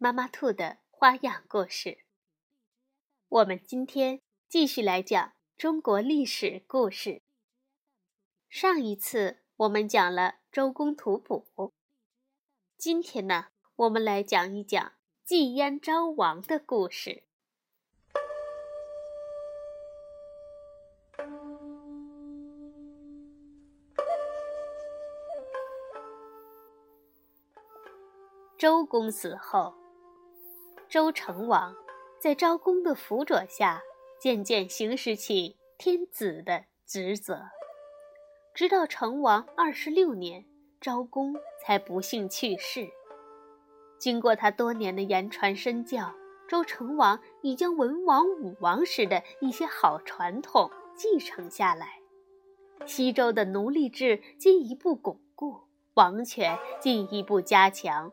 妈妈兔的花样故事。我们今天继续来讲中国历史故事。上一次我们讲了周公吐哺，今天呢，我们来讲一讲晋燕昭王的故事。周公死后。周成王在昭公的辅佐下，渐渐行使起天子的职责，直到成王二十六年，昭公才不幸去世。经过他多年的言传身教，周成王已将文王、武王时的一些好传统继承下来，西周的奴隶制进一步巩固，王权进一步加强。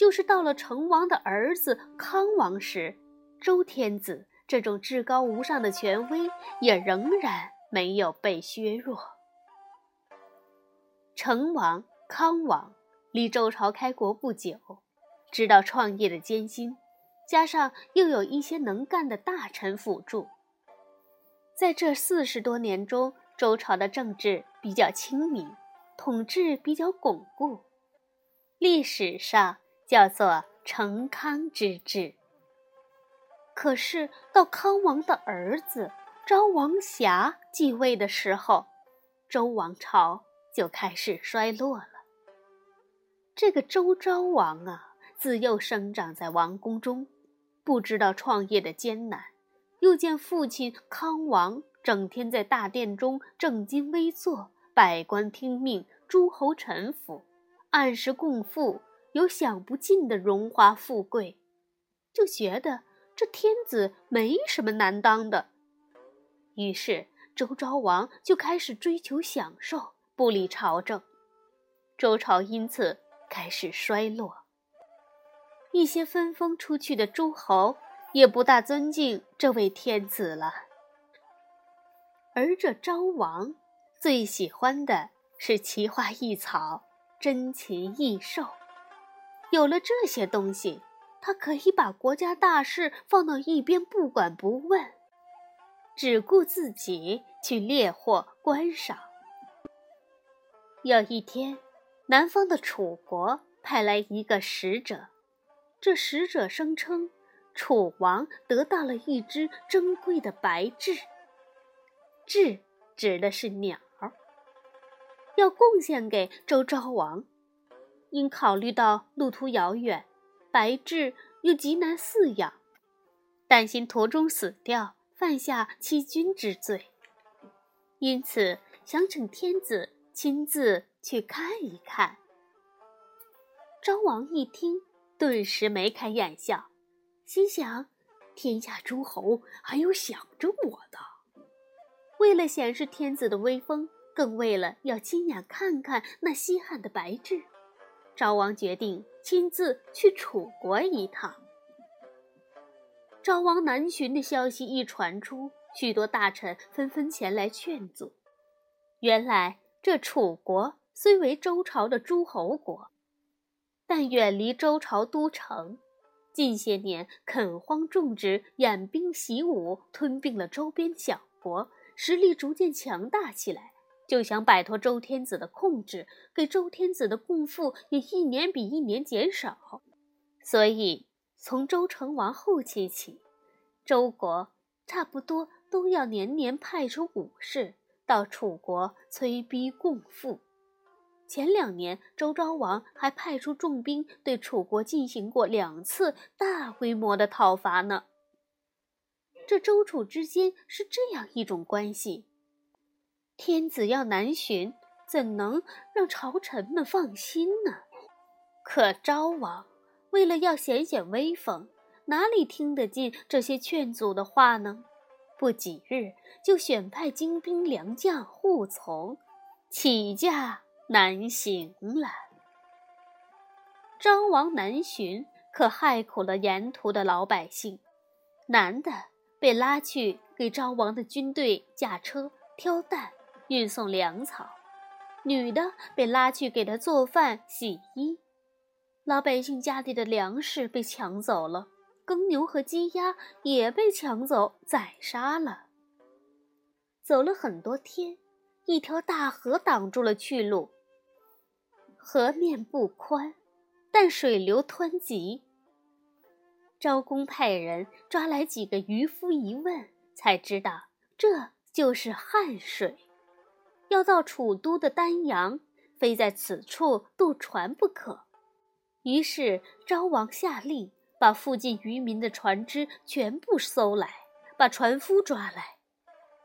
就是到了成王的儿子康王时，周天子这种至高无上的权威也仍然没有被削弱。成王、康王离周朝开国不久，知道创业的艰辛，加上又有一些能干的大臣辅助，在这四十多年中，周朝的政治比较清明，统治比较巩固，历史上。叫做成康之治。可是到康王的儿子昭王瑕继位的时候，周王朝就开始衰落了。这个周昭王啊，自幼生长在王宫中，不知道创业的艰难，又见父亲康王整天在大殿中正襟危坐，百官听命，诸侯臣服，按时供赋。有享不尽的荣华富贵，就觉得这天子没什么难当的。于是周昭王就开始追求享受，不理朝政。周朝因此开始衰落。一些分封出去的诸侯也不大尊敬这位天子了。而这昭王最喜欢的是奇花异草、珍禽异兽。有了这些东西，他可以把国家大事放到一边不管不问，只顾自己去猎获观赏。有一天，南方的楚国派来一个使者，这使者声称楚王得到了一只珍贵的白雉，雉指的是鸟，要贡献给周昭王。因考虑到路途遥远，白雉又极难饲养，担心途中死掉，犯下欺君之罪，因此想请天子亲自去看一看。昭王一听，顿时眉开眼笑，心想：天下诸侯还有想着我的。为了显示天子的威风，更为了要亲眼看看那稀罕的白雉。昭王决定亲自去楚国一趟。昭王南巡的消息一传出，许多大臣纷纷前来劝阻。原来这楚国虽为周朝的诸侯国，但远离周朝都城，近些年垦荒种植、养兵习武，吞并了周边小国，实力逐渐强大起来。就想摆脱周天子的控制，给周天子的供赋也一年比一年减少，所以从周成王后期起，周国差不多都要年年派出武士到楚国催逼供赋。前两年，周昭王还派出重兵对楚国进行过两次大规模的讨伐呢。这周楚之间是这样一种关系。天子要南巡，怎能让朝臣们放心呢？可昭王为了要显显威风，哪里听得进这些劝阻的话呢？不几日，就选派精兵良将护从，起驾南行了。昭王南巡，可害苦了沿途的老百姓。男的被拉去给昭王的军队驾车、挑担、运送粮草；女的被拉去给他做饭、洗衣。老百姓家里的粮食被抢走了。耕牛和鸡鸭也被抢走宰杀了。走了很多天，一条大河挡住了去路。河面不宽，但水流湍急。昭公派人抓来几个渔夫一问，才知道这就是汉水，要到楚都的丹阳，非在此处渡船不可。于是昭王下令。把附近渔民的船只全部搜来，把船夫抓来，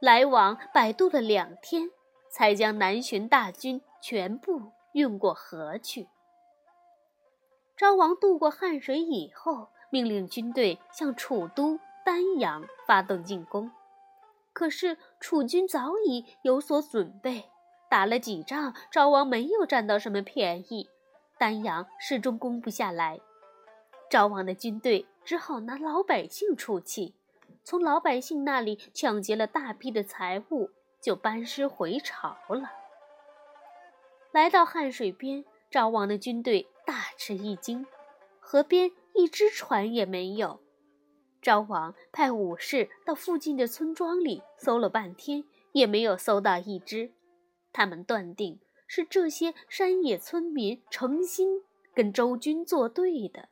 来往摆渡了两天，才将南巡大军全部运过河去。昭王渡过汉水以后，命令军队向楚都丹阳发动进攻。可是楚军早已有所准备，打了几仗，昭王没有占到什么便宜，丹阳始终攻不下来。昭王的军队只好拿老百姓出气，从老百姓那里抢劫了大批的财物，就班师回朝了。来到汉水边，昭王的军队大吃一惊，河边一只船也没有。昭王派武士到附近的村庄里搜了半天，也没有搜到一只。他们断定是这些山野村民诚心跟周军作对的。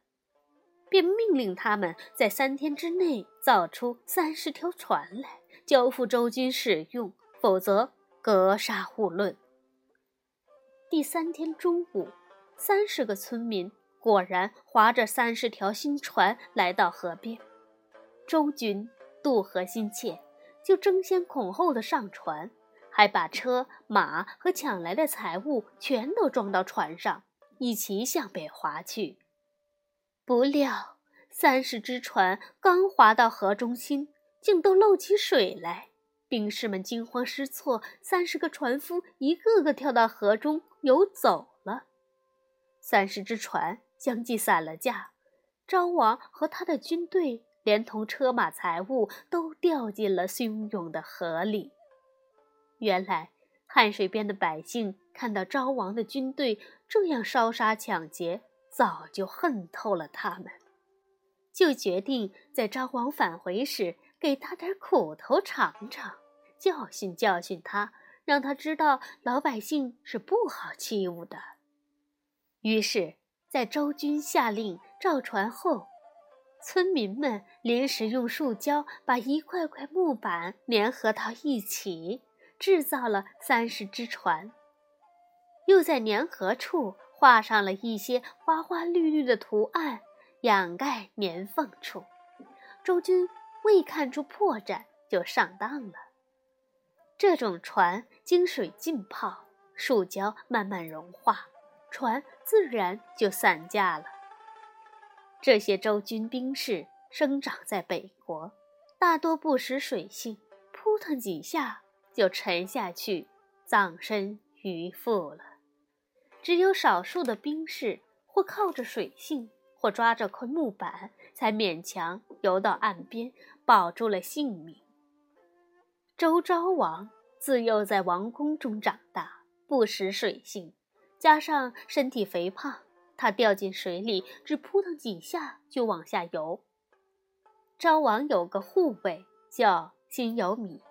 便命令他们在三天之内造出三十条船来，交付周军使用，否则格杀勿论。第三天中午，三十个村民果然划着三十条新船来到河边。周军渡河心切，就争先恐后的上船，还把车马和抢来的财物全都装到船上，一齐向北划去。不料，三十只船刚划到河中心，竟都漏起水来。兵士们惊慌失措，三十个船夫一个个跳到河中游走了。三十只船相继散了架，昭王和他的军队连同车马财物都掉进了汹涌的河里。原来，汉水边的百姓看到昭王的军队这样烧杀抢劫。早就恨透了他们，就决定在昭王返回时给他点苦头尝尝，教训教训他，让他知道老百姓是不好欺负的。于是，在周军下令造船后，村民们临时用树胶把一块块木板粘合到一起，制造了三十只船，又在粘合处。画上了一些花花绿绿的图案，掩盖年缝处。周军未看出破绽，就上当了。这种船经水浸泡，树胶慢慢融化，船自然就散架了。这些周军兵士生长在北国，大多不识水性，扑腾几下就沉下去，葬身鱼腹了。只有少数的兵士，或靠着水性，或抓着块木板，才勉强游到岸边，保住了性命。周昭王自幼在王宫中长大，不识水性，加上身体肥胖，他掉进水里只扑腾几下就往下游。昭王有个护卫叫辛有米，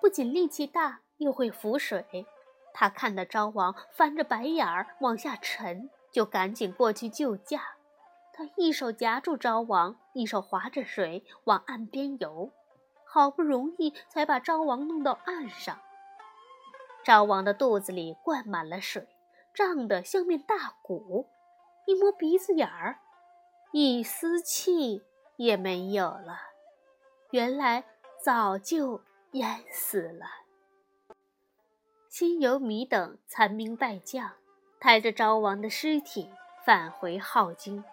不仅力气大，又会浮水。他看到昭王翻着白眼儿往下沉，就赶紧过去救驾。他一手夹住昭王，一手划着水往岸边游，好不容易才把昭王弄到岸上。昭王的肚子里灌满了水，胀得像面大鼓。一摸鼻子眼儿，一丝气也没有了，原来早就淹死了。辛有米等残兵败将，抬着昭王的尸体返回镐京，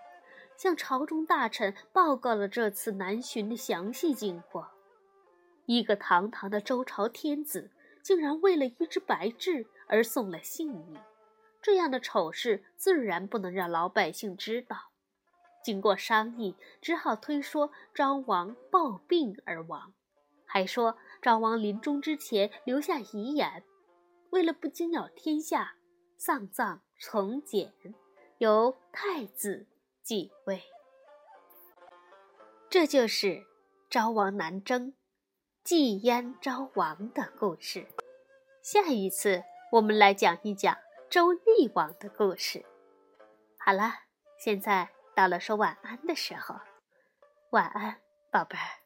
向朝中大臣报告了这次南巡的详细经过。一个堂堂的周朝天子，竟然为了一只白雉而送了性命，这样的丑事自然不能让老百姓知道。经过商议，只好推说昭王暴病而亡，还说昭王临终之前留下遗言，为了不惊扰天下，丧葬从简，由太子继位。这就是昭王南征。祭燕昭王的故事，下一次我们来讲一讲周厉王的故事。好了，现在到了说晚安的时候，晚安，宝贝儿。